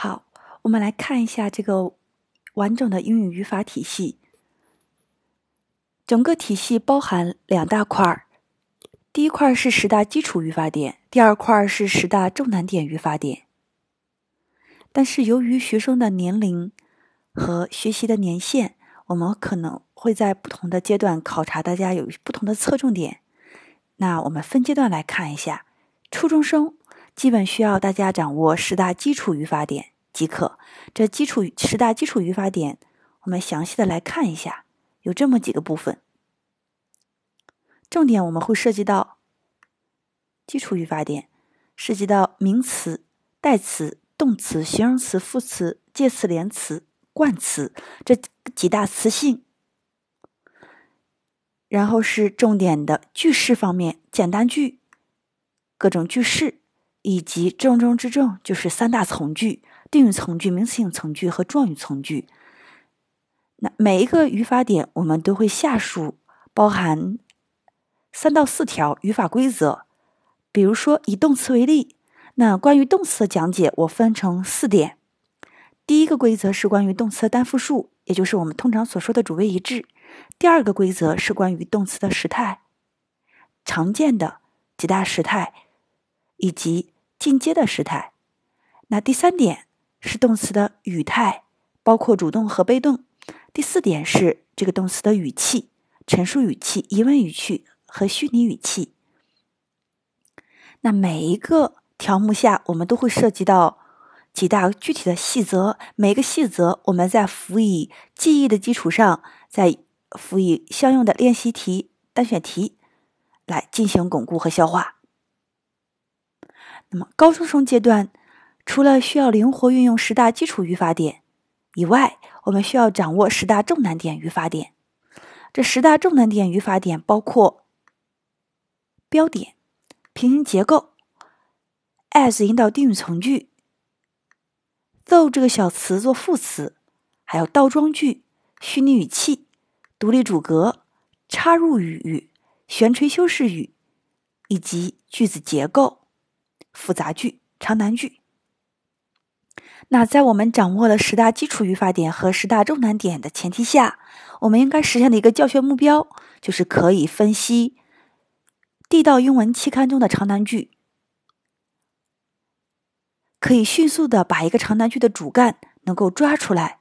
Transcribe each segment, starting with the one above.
好，我们来看一下这个完整的英语语法体系。整个体系包含两大块儿，第一块是十大基础语法点，第二块是十大重难点语法点。但是由于学生的年龄和学习的年限，我们可能会在不同的阶段考察大家有不同的侧重点。那我们分阶段来看一下，初中生。基本需要大家掌握十大基础语法点即可。这基础十大基础语法点，我们详细的来看一下，有这么几个部分。重点我们会涉及到基础语法点，涉及到名词、代词、动词、形容词、副词、介词、连词、冠词这几大词性。然后是重点的句式方面，简单句、各种句式。以及重中之重就是三大从句：定语从句、名词性从句和状语从句。那每一个语法点，我们都会下述包含三到四条语法规则。比如说以动词为例，那关于动词的讲解我分成四点。第一个规则是关于动词的单复数，也就是我们通常所说的主谓一致。第二个规则是关于动词的时态，常见的几大时态，以及。进阶的时态，那第三点是动词的语态，包括主动和被动。第四点是这个动词的语气，陈述语气、疑问语气和虚拟语气。那每一个条目下，我们都会涉及到几大具体的细则，每个细则我们在辅以记忆的基础上，再辅以相应的练习题、单选题来进行巩固和消化。那么，高中生阶段，除了需要灵活运用十大基础语法点以外，我们需要掌握十大重难点语法点。这十大重难点语法点包括标点、平行结构、as 引导定语从句、though 这个小词做副词，还有倒装句、虚拟语气、独立主格、插入语、悬垂修饰语以及句子结构。复杂句、长难句。那在我们掌握了十大基础语法点和十大重难点的前提下，我们应该实现的一个教学目标，就是可以分析地道英文期刊中的长难句，可以迅速的把一个长难句的主干能够抓出来。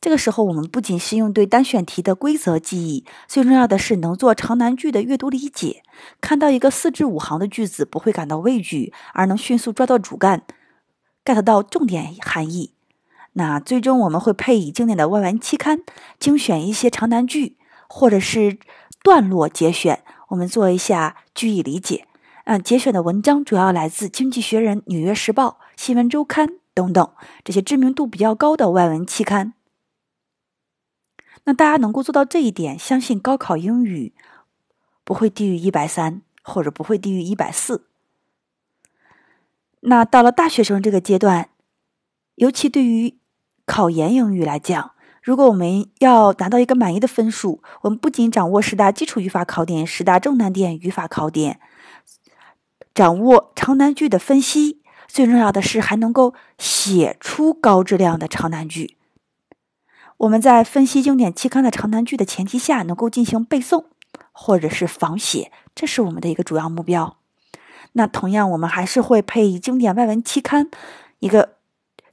这个时候，我们不仅是用对单选题的规则记忆，最重要的是能做长难句的阅读理解。看到一个四至五行的句子，不会感到畏惧，而能迅速抓到主干，get 到重点含义。那最终我们会配以经典的外文期刊精选一些长难句，或者是段落节选，我们做一下句意理解。嗯，节选的文章主要来自《经济学人》《纽约时报》《新闻周刊》等等这些知名度比较高的外文期刊。那大家能够做到这一点，相信高考英语不会低于一百三，或者不会低于一百四。那到了大学生这个阶段，尤其对于考研英语来讲，如果我们要达到一个满意的分数，我们不仅掌握十大基础语法考点、十大重难点语法考点，掌握长难句的分析，最重要的是还能够写出高质量的长难句。我们在分析经典期刊的长难句的前提下，能够进行背诵或者是仿写，这是我们的一个主要目标。那同样，我们还是会配以经典外文期刊一个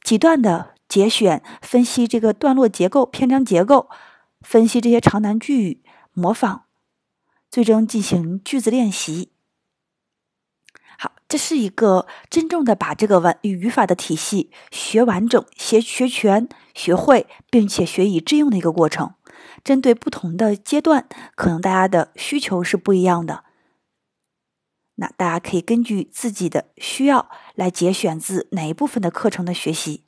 几段的节选，分析这个段落结构、篇章结构，分析这些长难句，模仿，最终进行句子练习。这是一个真正的把这个完语法的体系学完整、学学全、学会，并且学以致用的一个过程。针对不同的阶段，可能大家的需求是不一样的。那大家可以根据自己的需要来节选自哪一部分的课程的学习。